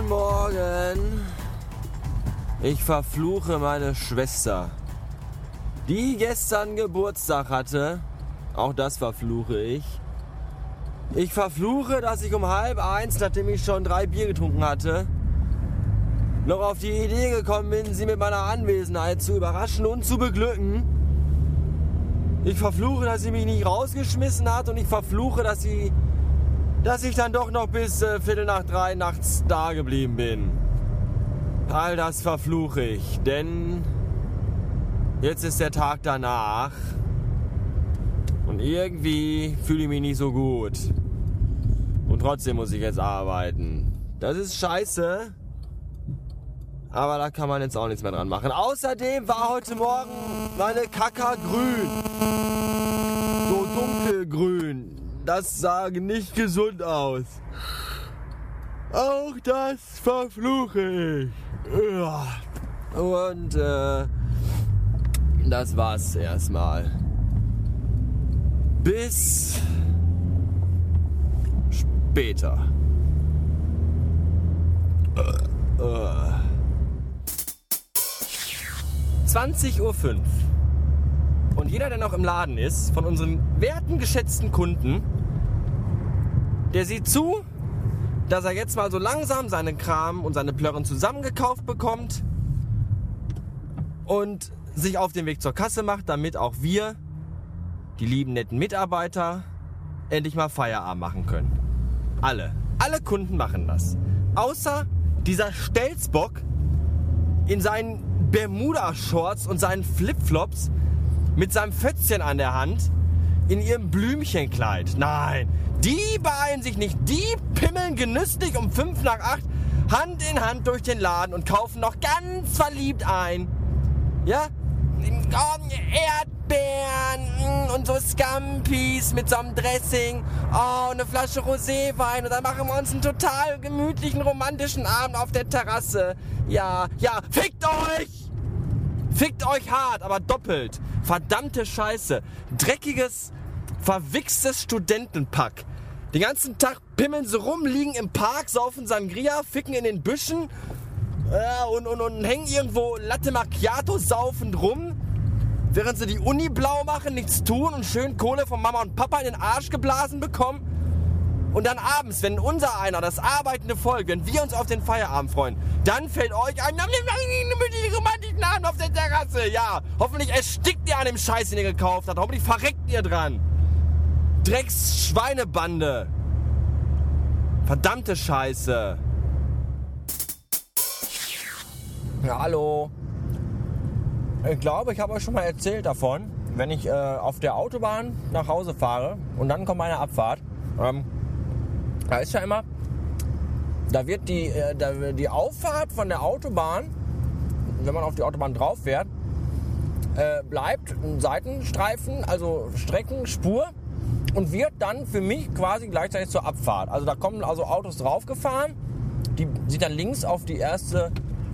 Guten Morgen. Ich verfluche meine Schwester, die gestern Geburtstag hatte. Auch das verfluche ich. Ich verfluche, dass ich um halb eins, nachdem ich schon drei Bier getrunken hatte, noch auf die Idee gekommen bin, sie mit meiner Anwesenheit zu überraschen und zu beglücken. Ich verfluche, dass sie mich nicht rausgeschmissen hat und ich verfluche, dass sie, dass ich dann doch noch bis äh, Viertel nach drei nachts da geblieben bin. All das verfluche ich, denn jetzt ist der Tag danach und irgendwie fühle ich mich nicht so gut. Und trotzdem muss ich jetzt arbeiten. Das ist scheiße. Aber da kann man jetzt auch nichts mehr dran machen. Außerdem war heute Morgen meine Kaka grün. Das sah nicht gesund aus. Auch das verfluche ich. Und äh, das war's erstmal. Bis später. Äh, äh. 20.05 Uhr. Und jeder, der noch im Laden ist, von unseren werten, geschätzten Kunden, der sieht zu, dass er jetzt mal so langsam seinen Kram und seine Plörren zusammengekauft bekommt und sich auf den Weg zur Kasse macht, damit auch wir, die lieben netten Mitarbeiter, endlich mal Feierabend machen können. Alle. Alle Kunden machen das. Außer dieser Stelzbock in seinen Bermuda-Shorts und seinen Flipflops mit seinem Fötzchen an der Hand in ihrem Blümchenkleid. Nein, die beeilen sich nicht. Die pimmeln genüsslich um 5 nach 8 Hand in Hand durch den Laden und kaufen noch ganz verliebt ein. Ja? Erdbeeren mm, und so Scampis mit so einem Dressing. Oh, eine Flasche Roséwein. Und dann machen wir uns einen total gemütlichen, romantischen Abend auf der Terrasse. Ja, ja, fickt euch! Fickt euch hart, aber doppelt. Verdammte Scheiße. Dreckiges, verwichstes Studentenpack. Den ganzen Tag pimmeln sie rum, liegen im Park, saufen Sangria, ficken in den Büschen äh, und, und, und hängen irgendwo Latte Macchiato saufend rum, während sie die Uni blau machen, nichts tun und schön Kohle von Mama und Papa in den Arsch geblasen bekommen. Und dann abends, wenn unser einer das arbeitende Volk, wenn wir uns auf den Feierabend freuen, dann fällt euch ein, die romantischen Abend auf der Terrasse. Ja, hoffentlich erstickt ihr an dem Scheiß, den ihr gekauft habt. Hoffentlich verreckt ihr dran. Drecks Schweinebande. Verdammte Scheiße. Ja, hallo. Ich glaube, ich habe euch schon mal erzählt davon, wenn ich äh, auf der Autobahn nach Hause fahre und dann kommt meine Abfahrt. Ähm, da ist ja immer, da wird die, äh, da, die Auffahrt von der Autobahn, wenn man auf die Autobahn drauf fährt, äh, bleibt ein Seitenstreifen, also Streckenspur und wird dann für mich quasi gleichzeitig zur Abfahrt. Also da kommen also Autos draufgefahren, die sich dann links auf die erste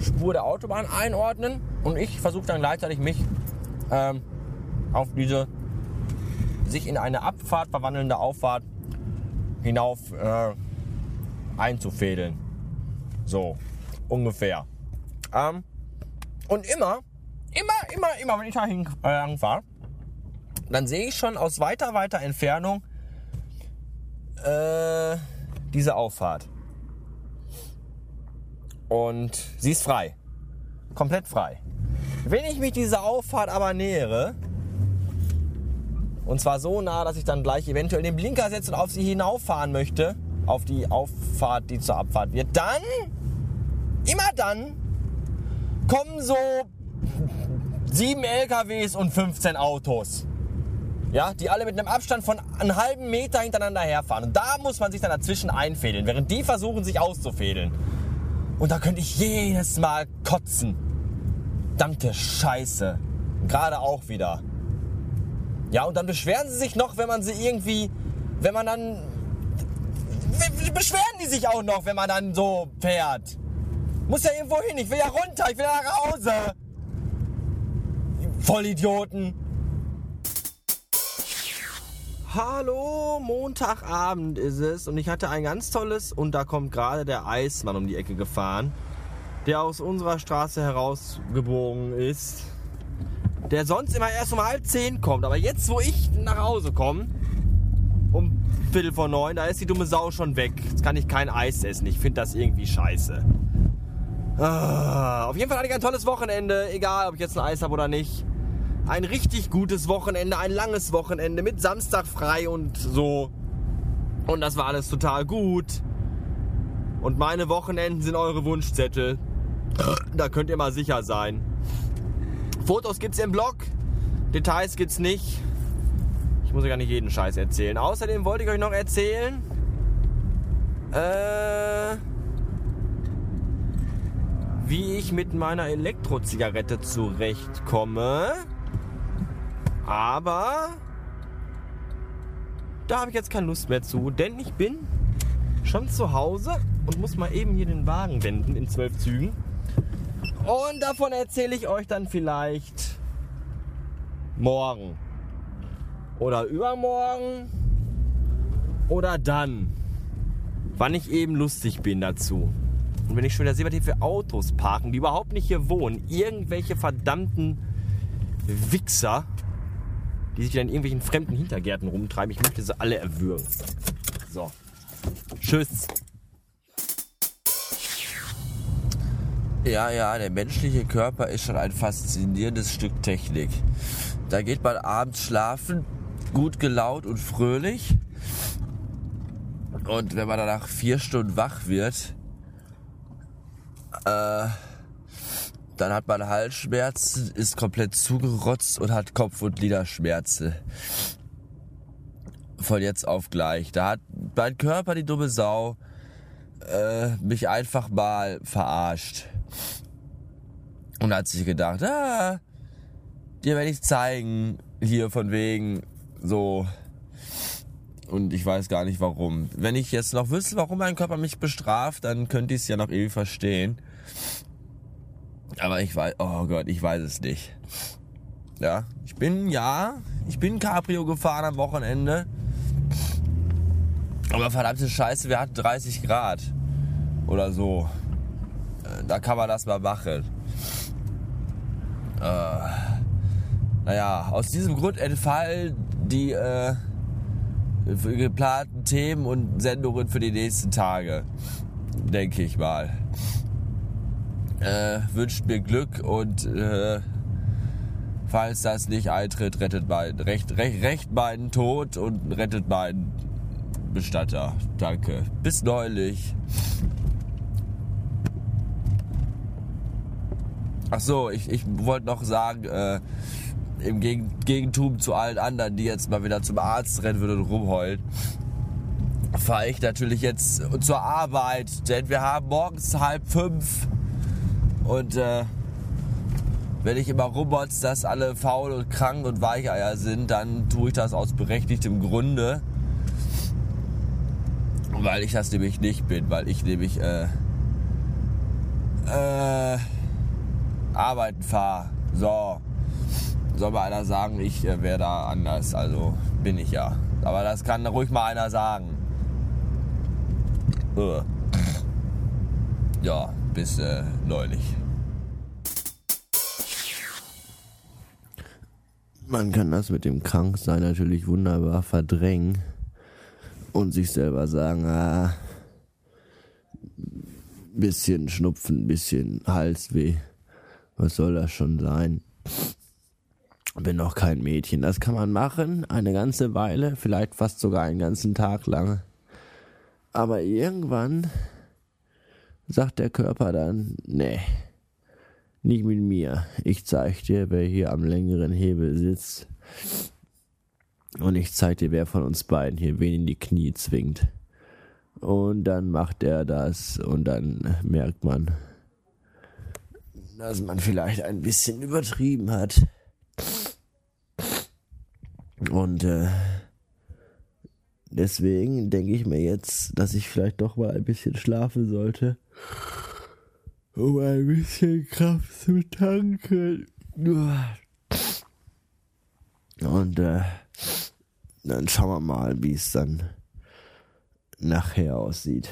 Spur der Autobahn einordnen und ich versuche dann gleichzeitig mich ähm, auf diese sich in eine Abfahrt verwandelnde Auffahrt hinauf äh, einzufädeln. So, ungefähr. Ähm, und immer, immer, immer, immer, wenn ich da hin, äh, dann sehe ich schon aus weiter, weiter Entfernung äh, diese Auffahrt. Und sie ist frei. Komplett frei. Wenn ich mich dieser Auffahrt aber nähere, und zwar so nah, dass ich dann gleich eventuell den Blinker setze und auf sie hinauffahren möchte, auf die Auffahrt, die zur Abfahrt wird, dann, immer dann, kommen so sieben LKWs und 15 Autos. Ja, die alle mit einem Abstand von einem halben Meter hintereinander herfahren. Und da muss man sich dann dazwischen einfädeln, während die versuchen, sich auszufädeln. Und da könnte ich jedes Mal kotzen. Verdammte Scheiße. Gerade auch wieder. Ja, und dann beschweren sie sich noch, wenn man sie irgendwie, wenn man dann, beschweren die sich auch noch, wenn man dann so fährt. Muss ja irgendwo hin, ich will ja runter, ich will ja nach Hause. Vollidioten. Hallo, Montagabend ist es und ich hatte ein ganz tolles und da kommt gerade der Eismann um die Ecke gefahren, der aus unserer Straße herausgebogen ist, der sonst immer erst um halb zehn kommt, aber jetzt, wo ich nach Hause komme, um Viertel vor neun, da ist die dumme Sau schon weg. Jetzt kann ich kein Eis essen, ich finde das irgendwie scheiße. Ah, auf jeden Fall hatte ich ein tolles Wochenende, egal ob ich jetzt ein Eis habe oder nicht ein richtig gutes Wochenende, ein langes Wochenende mit Samstag frei und so. Und das war alles total gut. Und meine Wochenenden sind eure Wunschzettel. Da könnt ihr mal sicher sein. Fotos gibt's im Blog, Details gibt's nicht. Ich muss ja gar nicht jeden Scheiß erzählen. Außerdem wollte ich euch noch erzählen, äh, wie ich mit meiner Elektrozigarette zurechtkomme. Aber da habe ich jetzt keine Lust mehr zu, denn ich bin schon zu Hause und muss mal eben hier den Wagen wenden in zwölf Zügen. Und davon erzähle ich euch dann vielleicht morgen oder übermorgen oder dann, wann ich eben lustig bin dazu. Und wenn ich schon wieder sehe, was hier für Autos parken, die überhaupt nicht hier wohnen, irgendwelche verdammten Wichser, die sich in irgendwelchen fremden Hintergärten rumtreiben. Ich möchte sie alle erwürgen. So. Tschüss. Ja, ja, der menschliche Körper ist schon ein faszinierendes Stück Technik. Da geht man abends schlafen, gut gelaunt und fröhlich. Und wenn man danach vier Stunden wach wird, äh, dann hat man Halsschmerzen, ist komplett zugerotzt und hat Kopf- und Gliederschmerzen. Von jetzt auf gleich. Da hat mein Körper, die dumme Sau, äh, mich einfach mal verarscht. Und hat sich gedacht, ah, dir werde ich zeigen, hier von wegen so. Und ich weiß gar nicht warum. Wenn ich jetzt noch wüsste, warum mein Körper mich bestraft, dann könnte ich es ja noch ewig verstehen. Aber ich weiß, oh Gott, ich weiß es nicht. Ja, ich bin, ja, ich bin Cabrio gefahren am Wochenende. Aber verdammte Scheiße, wir hatten 30 Grad. Oder so. Äh, da kann man das mal machen. Äh, naja, aus diesem Grund entfallen die äh, geplanten Themen und Sendungen für die nächsten Tage. Denke ich mal äh, wünscht mir Glück und äh, falls das nicht eintritt, rettet mein, recht, recht, recht meinen Tod und rettet meinen Bestatter. Danke. Bis neulich. Ach so, ich, ich wollte noch sagen, äh, im Gegentum zu allen anderen, die jetzt mal wieder zum Arzt rennen würden und rumheulen, fahre ich natürlich jetzt zur Arbeit, denn wir haben morgens halb fünf und äh, wenn ich immer rummotz, dass alle faul und krank und Weicheier sind, dann tue ich das aus berechtigtem Grunde. Weil ich das nämlich nicht bin, weil ich nämlich äh, äh, arbeiten fahre. So. Soll mal einer sagen, ich äh, wäre da anders. Also bin ich ja. Aber das kann ruhig mal einer sagen. Uh. Ja bis äh, neulich. Man kann das mit dem Kranksein natürlich wunderbar verdrängen und sich selber sagen, ah, bisschen Schnupfen, bisschen Halsweh, was soll das schon sein? Bin noch kein Mädchen. Das kann man machen, eine ganze Weile, vielleicht fast sogar einen ganzen Tag lang. Aber irgendwann sagt der Körper dann, nee, nicht mit mir. Ich zeig dir, wer hier am längeren Hebel sitzt. Und ich zeig dir, wer von uns beiden hier wen in die Knie zwingt. Und dann macht er das und dann merkt man, dass man vielleicht ein bisschen übertrieben hat. Und äh, deswegen denke ich mir jetzt, dass ich vielleicht doch mal ein bisschen schlafen sollte um ein bisschen Kraft zu tanken. Und äh, dann schauen wir mal, wie es dann nachher aussieht.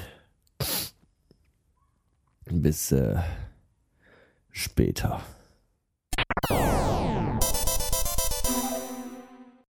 Bis äh, später.